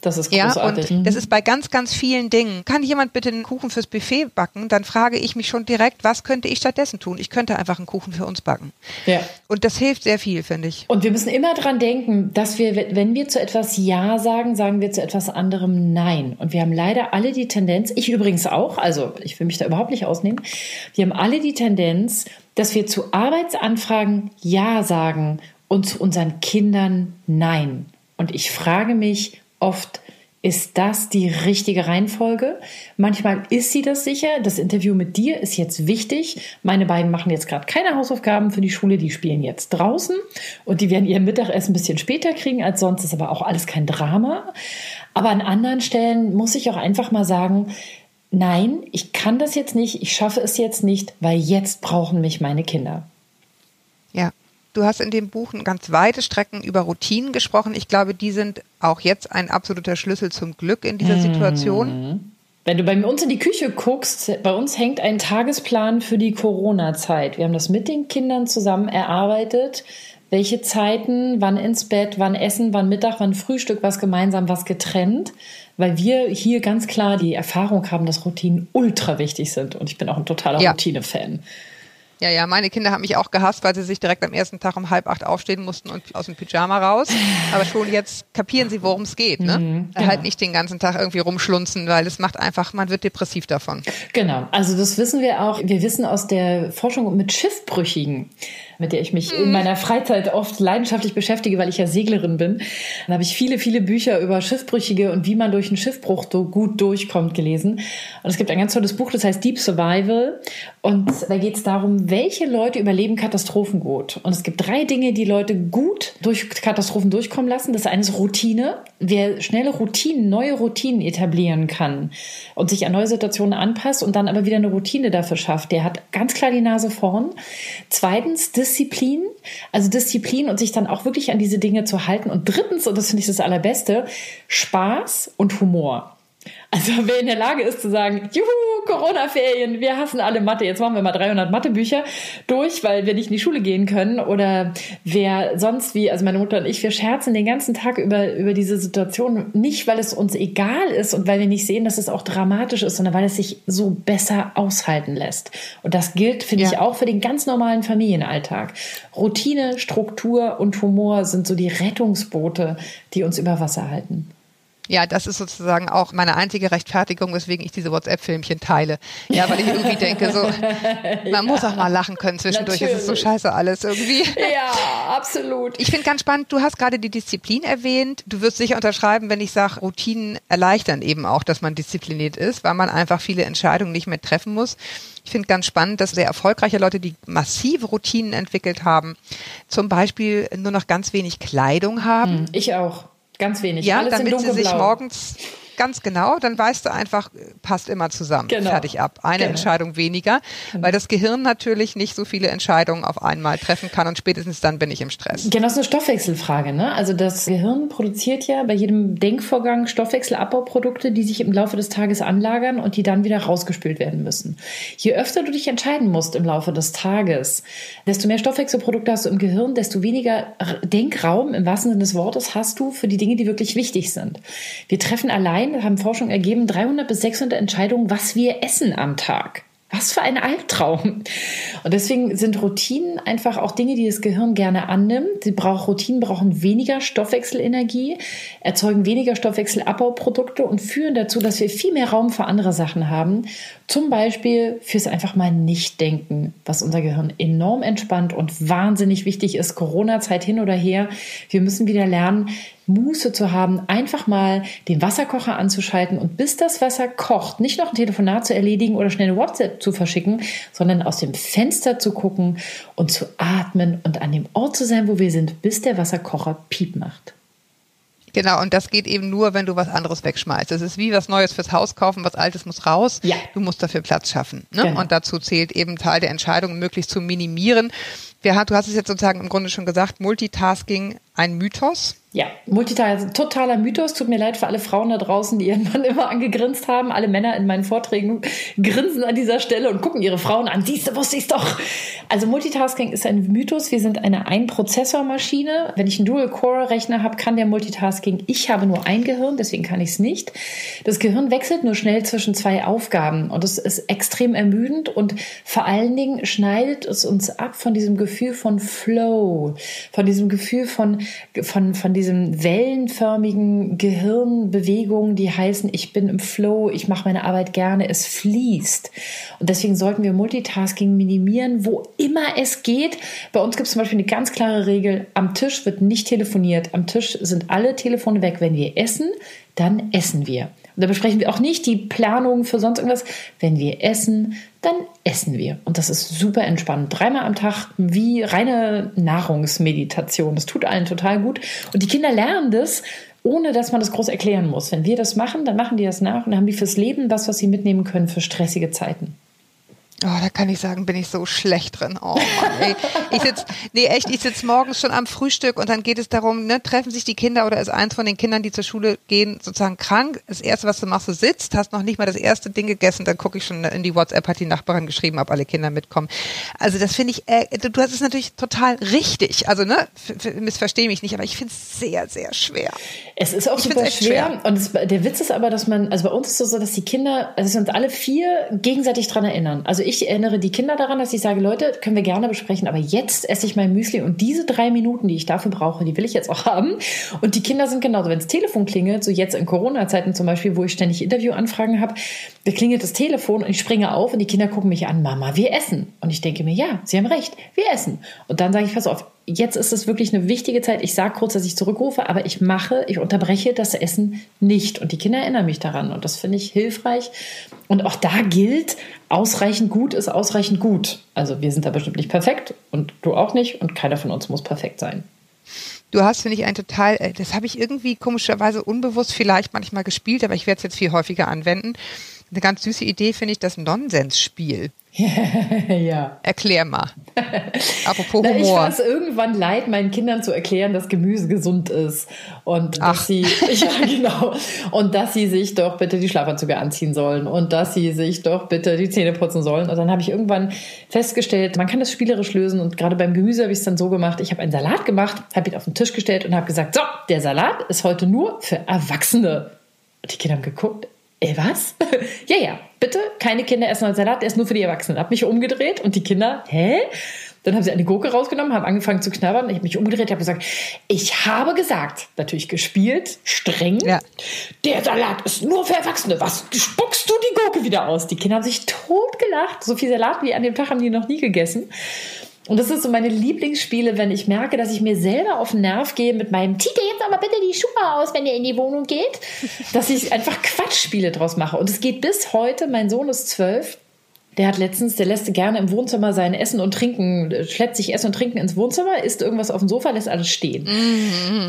Das ist großartig. Ja, und das ist bei ganz, ganz vielen Dingen. Kann jemand bitte einen Kuchen fürs Buffet backen? Dann frage ich mich schon direkt, was könnte ich stattdessen tun? Ich könnte einfach einen Kuchen für uns backen. Ja. Und das hilft sehr viel, finde ich. Und wir müssen immer dran denken, dass wir, wenn wir zu etwas Ja sagen, sagen wir zu etwas anderem Nein. Und wir haben leider alle die Tendenz, ich übrigens auch, also ich will mich da überhaupt nicht ausnehmen, wir haben alle die Tendenz, dass wir zu Arbeitsanfragen Ja sagen und zu unseren Kindern Nein. Und ich frage mich, oft ist das die richtige Reihenfolge? Manchmal ist sie das sicher. Das Interview mit dir ist jetzt wichtig. Meine beiden machen jetzt gerade keine Hausaufgaben für die Schule, die spielen jetzt draußen und die werden ihr Mittagessen ein bisschen später kriegen als sonst, ist aber auch alles kein Drama. Aber an anderen Stellen muss ich auch einfach mal sagen, nein, ich kann das jetzt nicht, ich schaffe es jetzt nicht, weil jetzt brauchen mich meine Kinder. Du hast in dem Buch ganz weite Strecken über Routinen gesprochen. Ich glaube, die sind auch jetzt ein absoluter Schlüssel zum Glück in dieser Situation. Mhm. Wenn du bei uns in die Küche guckst, bei uns hängt ein Tagesplan für die Corona-Zeit. Wir haben das mit den Kindern zusammen erarbeitet. Welche Zeiten, wann ins Bett, wann Essen, wann Mittag, wann Frühstück, was gemeinsam, was getrennt. Weil wir hier ganz klar die Erfahrung haben, dass Routinen ultra wichtig sind. Und ich bin auch ein totaler ja. Routine-Fan. Ja, ja, meine Kinder haben mich auch gehasst, weil sie sich direkt am ersten Tag um halb acht aufstehen mussten und aus dem Pyjama raus. Aber schon jetzt kapieren sie, worum es geht. Ne? Mhm, genau. Halt nicht den ganzen Tag irgendwie rumschlunzen, weil es macht einfach, man wird depressiv davon. Genau, also das wissen wir auch. Wir wissen aus der Forschung mit Schiffbrüchigen, mit der ich mich in mhm. meiner Freizeit oft leidenschaftlich beschäftige, weil ich ja Seglerin bin. Dann habe ich viele, viele Bücher über Schiffbrüchige und wie man durch einen Schiffbruch gut durchkommt gelesen. Und es gibt ein ganz tolles Buch, das heißt Deep Survival. Und da geht es darum, welche Leute überleben Katastrophen gut. Und es gibt drei Dinge, die Leute gut durch Katastrophen durchkommen lassen. Das eine ist Routine. Wer schnelle Routinen, neue Routinen etablieren kann und sich an neue Situationen anpasst und dann aber wieder eine Routine dafür schafft, der hat ganz klar die Nase vorn. Zweitens, Disziplin. Also Disziplin und sich dann auch wirklich an diese Dinge zu halten. Und drittens, und das finde ich das Allerbeste, Spaß und Humor. Also wer in der Lage ist zu sagen, juhu, Corona-Ferien, wir hassen alle Mathe, jetzt machen wir mal 300 Mathebücher durch, weil wir nicht in die Schule gehen können. Oder wer sonst wie, also meine Mutter und ich, wir scherzen den ganzen Tag über, über diese Situation. Nicht, weil es uns egal ist und weil wir nicht sehen, dass es auch dramatisch ist, sondern weil es sich so besser aushalten lässt. Und das gilt, finde ja. ich, auch für den ganz normalen Familienalltag. Routine, Struktur und Humor sind so die Rettungsboote, die uns über Wasser halten. Ja, das ist sozusagen auch meine einzige Rechtfertigung, weswegen ich diese WhatsApp-Filmchen teile. Ja, weil ich irgendwie denke, so, [laughs] man ja, muss auch mal lachen können zwischendurch. Natürlich. Es ist so scheiße alles irgendwie. Ja, absolut. Ich finde ganz spannend, du hast gerade die Disziplin erwähnt. Du wirst sicher unterschreiben, wenn ich sage, Routinen erleichtern eben auch, dass man diszipliniert ist, weil man einfach viele Entscheidungen nicht mehr treffen muss. Ich finde ganz spannend, dass sehr erfolgreiche Leute, die massive Routinen entwickelt haben, zum Beispiel nur noch ganz wenig Kleidung haben. Hm, ich auch. Ganz wenig. Ja, Alles damit sie sich morgens ganz genau, dann weißt du einfach, passt immer zusammen. Genau. Fertig ab. Eine Genau. Entscheidung weniger, weil das Gehirn natürlich nicht so viele Entscheidungen auf einmal treffen kann und spätestens dann bin ich im Stress. Genau, das ist eine Stoffwechselfrage. Ne? Also das Gehirn produziert ja bei jedem Denkvorgang Stoffwechselabbauprodukte, die sich im Laufe des Tages anlagern und die dann wieder rausgespült werden müssen. Je öfter du dich entscheiden musst im Laufe des Tages, desto mehr Stoffwechselprodukte hast du im Gehirn, desto weniger Denkraum im wahrsten Sinne des Wortes hast du für die Dinge, die wirklich wichtig sind. Wir treffen allein, haben Forschung ergeben, 300 bis 600 Entscheidungen, was wir essen am Tag. Was für ein Albtraum. Und deswegen sind Routinen einfach auch Dinge, die das Gehirn gerne annimmt. Sie brauchen, Routinen brauchen weniger Stoffwechselenergie, erzeugen weniger Stoffwechselabbauprodukte und führen dazu, dass wir viel mehr Raum für andere Sachen haben. Zum Beispiel fürs einfach mal Nicht-Denken, was unser Gehirn enorm entspannt und wahnsinnig wichtig ist. Corona-Zeit hin oder her. Wir müssen wieder lernen, Muße zu haben, einfach mal den Wasserkocher anzuschalten und bis das Wasser kocht, nicht noch ein Telefonat zu erledigen oder schnell eine WhatsApp zu verschicken, sondern aus dem Fenster zu gucken und zu atmen und an dem Ort zu sein, wo wir sind, bis der Wasserkocher Piep macht. Genau, und das geht eben nur, wenn du was anderes wegschmeißt. Das ist wie was Neues fürs Haus kaufen, was Altes muss raus. Ja. Du musst dafür Platz schaffen. Ne? Genau. Und dazu zählt eben Teil der Entscheidung, möglichst zu minimieren. Wir, du hast es jetzt sozusagen im Grunde schon gesagt, Multitasking ein Mythos. Ja, Multitasking, totaler Mythos. Tut mir leid für alle Frauen da draußen, die [laughs] ihren Mann immer angegrinst haben. Alle Männer in meinen Vorträgen [laughs] grinsen an dieser Stelle und gucken ihre Frauen an. Siehst du, wusste ich's doch. Also Multitasking ist ein Mythos. Wir sind eine Ein-Prozessor-Maschine. Wenn ich einen Dual-Core-Rechner habe, kann der Multitasking. Ich habe nur ein Gehirn, deswegen kann ich es nicht. Das Gehirn wechselt nur schnell zwischen zwei Aufgaben und es ist extrem ermüdend und vor allen Dingen schneidet es uns ab von diesem Gefühl von Flow, von diesem Gefühl von, von, von diesem wellenförmigen Gehirnbewegungen, die heißen, ich bin im Flow, ich mache meine Arbeit gerne, es fließt. Und deswegen sollten wir Multitasking minimieren, wo immer es geht. Bei uns gibt es zum Beispiel eine ganz klare Regel, am Tisch wird nicht telefoniert. Am Tisch sind alle Telefone weg. Wenn wir essen, dann essen wir. Und da besprechen wir auch nicht die Planung für sonst irgendwas. Wenn wir essen, dann essen wir. Und das ist super entspannend. Dreimal am Tag wie reine Nahrungsmeditation. Das tut allen total gut. Und die Kinder lernen das, ohne dass man das groß erklären muss. Wenn wir das machen, dann machen die das nach und dann haben die fürs Leben was, was sie mitnehmen können für stressige Zeiten. Oh, da kann ich sagen, bin ich so schlecht drin. Oh Mann, ey. Ich sitz, nee, echt, ich sitz morgens schon am Frühstück und dann geht es darum, ne, treffen sich die Kinder oder ist eins von den Kindern, die zur Schule gehen, sozusagen krank. Das erste, was du machst, du sitzt, hast noch nicht mal das erste Ding gegessen, dann gucke ich schon in die WhatsApp, hat die Nachbarin geschrieben, ob alle Kinder mitkommen. Also das finde ich, äh, du, du hast es natürlich total richtig. Also, ne, missverstehe mich nicht, aber ich finde es sehr, sehr schwer. Es ist auch Ich super schwer. schwer. Und es, der Witz ist aber, dass man, also bei uns ist es so, dass die Kinder, also dass wir uns alle vier gegenseitig dran erinnern. Also ich erinnere die Kinder daran, dass ich sage, Leute, können wir gerne besprechen, aber jetzt esse ich mein Müsli und diese drei Minuten, die ich dafür brauche, die will ich jetzt auch haben. Und die Kinder sind genauso, wenn das Telefon klingelt, so jetzt in Corona-Zeiten zum Beispiel, wo ich ständig Interviewanfragen habe, da klingelt das Telefon und ich springe auf und die Kinder gucken mich an, Mama, wir essen. Und ich denke mir, ja, sie haben recht, wir essen. Und dann sage ich, pass auf, jetzt ist es wirklich eine wichtige Zeit. Ich sage kurz, dass ich zurückrufe, aber ich mache, ich unterbreche das Essen nicht. Und die Kinder erinnern mich daran. Und das finde ich hilfreich. Und auch da gilt, ausreichend gut ist ausreichend gut. Also wir sind da bestimmt nicht perfekt und du auch nicht. Und keiner von uns muss perfekt sein. Du hast, finde ich, ein total, äh, das habe ich irgendwie komischerweise unbewusst vielleicht manchmal gespielt, aber ich werde es jetzt viel häufiger anwenden. Eine ganz süße Idee finde ich das Nonsensspiel. [laughs] ja. Erklär mal. [laughs] Apropos Na, ich Humor. fand es irgendwann leid, meinen Kindern zu erklären, dass Gemüse gesund ist und dass Ach. sie, [laughs] ja genau, und dass sie sich doch bitte die Schlafanzüge anziehen sollen und dass sie sich doch bitte die Zähne putzen sollen. Und dann habe ich irgendwann festgestellt, man kann das spielerisch lösen und gerade beim Gemüse habe ich es dann so gemacht. Ich habe einen Salat gemacht, habe ihn auf den Tisch gestellt und habe gesagt, so, der Salat ist heute nur für Erwachsene. Und die Kinder haben geguckt, Ey, was? [laughs] ja, ja, bitte, keine Kinder essen heute Salat, der ist nur für die Erwachsenen. Hab mich umgedreht und die Kinder, hä? Dann haben sie eine Gurke rausgenommen, haben angefangen zu knabbern. Ich habe mich umgedreht, habe gesagt, ich habe gesagt, natürlich gespielt, streng. Ja. Der Salat ist nur für Erwachsene. Was spuckst du die Gurke wieder aus? Die Kinder haben sich totgelacht. So viel Salat wie an dem Tag haben die noch nie gegessen. Und das ist so meine Lieblingsspiele, wenn ich merke, dass ich mir selber auf den Nerv gehe mit meinem dir jetzt aber bitte die Schuhe aus, wenn ihr in die Wohnung geht, [laughs] dass ich einfach Quatschspiele draus mache. Und es geht bis heute, mein Sohn ist zwölf, der hat letztens, der lässt gerne im Wohnzimmer sein Essen und Trinken, äh, schleppt sich Essen und Trinken ins Wohnzimmer, isst irgendwas auf dem Sofa, lässt alles stehen.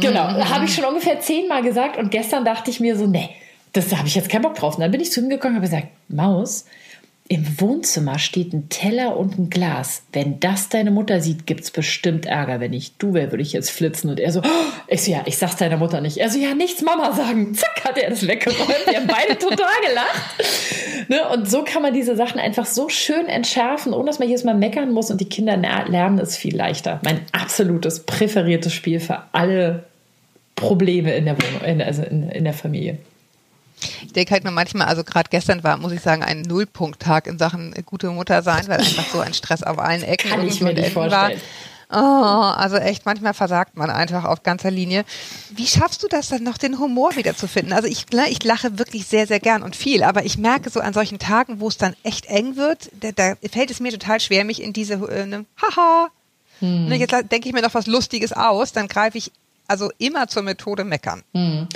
Genau, habe ich schon ungefähr zehnmal gesagt und gestern dachte ich mir so, nee, das habe ich jetzt keinen Bock drauf. Und dann bin ich zu ihm gekommen und habe gesagt, Maus, im Wohnzimmer steht ein Teller und ein Glas. Wenn das deine Mutter sieht, gibt es bestimmt Ärger. Wenn ich du wäre, würde ich jetzt flitzen. Und er so, oh, ich so, ja, ich sag's deiner Mutter nicht. Er so, ja, nichts Mama sagen. Zack, hat er das weggeräumt. Wir haben beide total gelacht. Ne? Und so kann man diese Sachen einfach so schön entschärfen, ohne dass man jedes Mal meckern muss. Und die Kinder lernen es viel leichter. Mein absolutes präferiertes Spiel für alle Probleme in der Wohnung, also in, in der Familie. Ich denke halt nur manchmal, also gerade gestern war, muss ich sagen, ein Nullpunkttag in Sachen gute Mutter sein, weil einfach so ein Stress auf allen Ecken Kann ich mir nicht vorstellen. war. Oh, also echt, manchmal versagt man einfach auf ganzer Linie. Wie schaffst du das dann noch, den Humor wiederzufinden? Also ich, ich lache wirklich sehr, sehr gern und viel, aber ich merke so an solchen Tagen, wo es dann echt eng wird, da, da fällt es mir total schwer, mich in diese, äh, ne, haha, hm. ne, jetzt denke ich mir noch was Lustiges aus, dann greife ich also immer zur Methode meckern. Hm.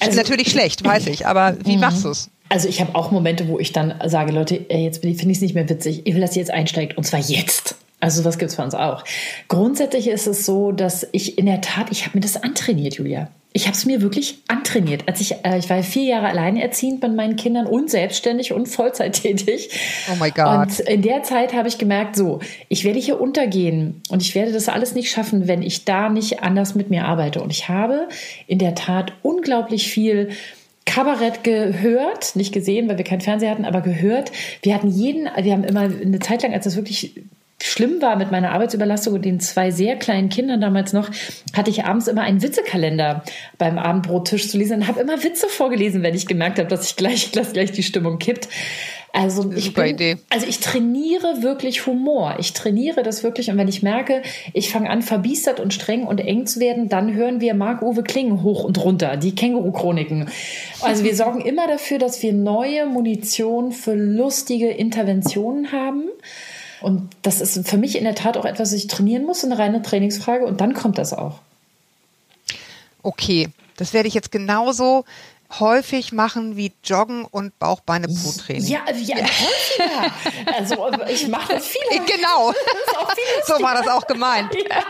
Also, ist natürlich schlecht, weiß ich, aber wie mhm. machst du es? Also ich habe auch Momente, wo ich dann sage, Leute, jetzt finde ich es nicht mehr witzig. Ich will, dass ihr jetzt einsteigt und zwar jetzt. Also das gibt es bei uns auch. Grundsätzlich ist es so, dass ich in der Tat, ich habe mir das antrainiert, Julia. Ich habe es mir wirklich antrainiert. Als ich, äh, ich war vier Jahre alleinerziehend bei meinen Kindern und selbstständig und Vollzeit tätig. Oh my God. Und in der Zeit habe ich gemerkt, so, ich werde hier untergehen und ich werde das alles nicht schaffen, wenn ich da nicht anders mit mir arbeite. Und ich habe in der Tat unglaublich viel Kabarett gehört, nicht gesehen, weil wir keinen Fernseher hatten, aber gehört. Wir hatten jeden, wir haben immer eine Zeit lang, als das wirklich schlimm war mit meiner Arbeitsüberlastung und den zwei sehr kleinen Kindern damals noch, hatte ich abends immer einen Witzekalender beim Abendbrottisch zu lesen und habe immer Witze vorgelesen, wenn ich gemerkt habe, dass ich gleich, [laughs] dass gleich die Stimmung kippt. Also ich, bin, also ich trainiere wirklich Humor. Ich trainiere das wirklich. Und wenn ich merke, ich fange an, verbiestert und streng und eng zu werden, dann hören wir Marc-Uwe Kling hoch und runter, die Känguru-Chroniken. Also wir [laughs] sorgen immer dafür, dass wir neue Munition für lustige Interventionen haben. Und das ist für mich in der Tat auch etwas, was ich trainieren muss, eine reine Trainingsfrage und dann kommt das auch. Okay, das werde ich jetzt genauso häufig machen wie Joggen und Bauchbeine-Po-Training. Ja, ja, [laughs] häufiger. also ich mache das viel. Genau. Das so war das auch gemeint. Ja.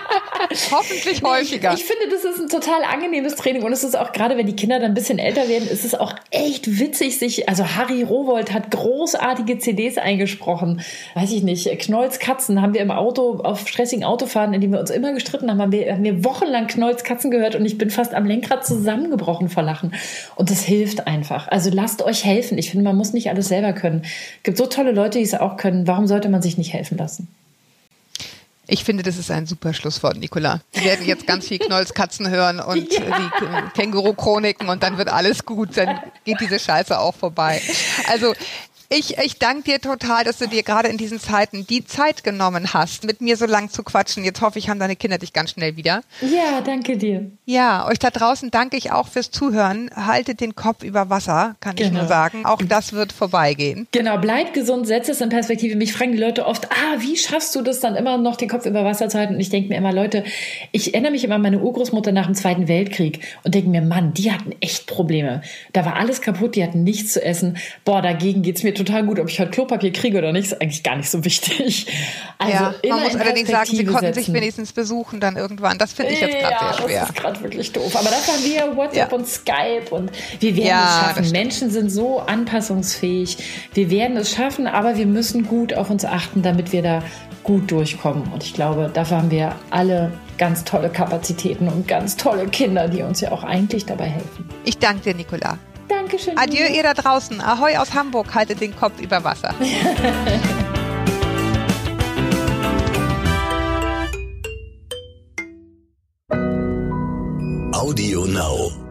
Hoffentlich häufiger. Ich, ich, finde, das ist ein total angenehmes Training und es ist auch gerade, wenn die Kinder dann ein bisschen älter werden, ist es auch echt witzig, sich, also Harry Rowold hat großartige CDs eingesprochen. Weiß ich nicht, Knolls Katzen haben wir im Auto, auf stressigen Autofahren, in dem wir uns immer gestritten haben, haben wir, haben wir wochenlang Knolls Katzen gehört und ich bin fast am Lenkrad zusammengebrochen vor Lachen. Und das hilft einfach. Also lasst euch helfen. Ich finde, man muss nicht alles selber können. Es gibt so tolle Leute, die es auch können. Warum sollte man sich nicht helfen lassen? Ich finde, das ist ein super Schlusswort, Nicola. Wir werden jetzt ganz viel Knolls Katzen hören und [laughs] ja. die Känguru-Chroniken und dann wird alles gut. Dann geht diese Scheiße auch vorbei. Also ich, ich danke dir total, dass du dir gerade in diesen Zeiten die Zeit genommen hast, mit mir so lang zu quatschen. Jetzt hoffe ich, haben deine Kinder dich ganz schnell wieder. Ja, danke dir. Ja, euch da draußen danke ich auch fürs Zuhören. Haltet den Kopf über Wasser, kann genau. ich nur genau. sagen. Auch das wird vorbeigehen. Genau, bleib gesund, setz es in Perspektive. Mich fragen die Leute oft, ah, wie schaffst du das dann immer noch, den Kopf über Wasser zu halten? Und ich denke mir immer, Leute, ich erinnere mich immer an meine Urgroßmutter nach dem Zweiten Weltkrieg und denke mir, Mann, die hatten echt Probleme. Da war alles kaputt, die hatten nichts zu essen. Boah, dagegen geht's mir total gut. Ob ich heute Klopapier kriege oder nicht, ist eigentlich gar nicht so wichtig. Also ja, man muss allerdings sagen, sie konnten setzen. sich wenigstens besuchen dann irgendwann. Das finde ich jetzt gerade ja, sehr schwer. Das ist gerade wirklich doof. Aber das haben wir WhatsApp ja. und Skype und wir werden ja, es schaffen. Menschen sind so anpassungsfähig. Wir werden es schaffen, aber wir müssen gut auf uns achten, damit wir da gut durchkommen. Und ich glaube, dafür haben wir alle ganz tolle Kapazitäten und ganz tolle Kinder, die uns ja auch eigentlich dabei helfen. Ich danke dir, Nicola. Dankeschön. Adieu, ihr da draußen. Ahoi aus Hamburg. Haltet den Kopf über Wasser. [laughs] Audio Now.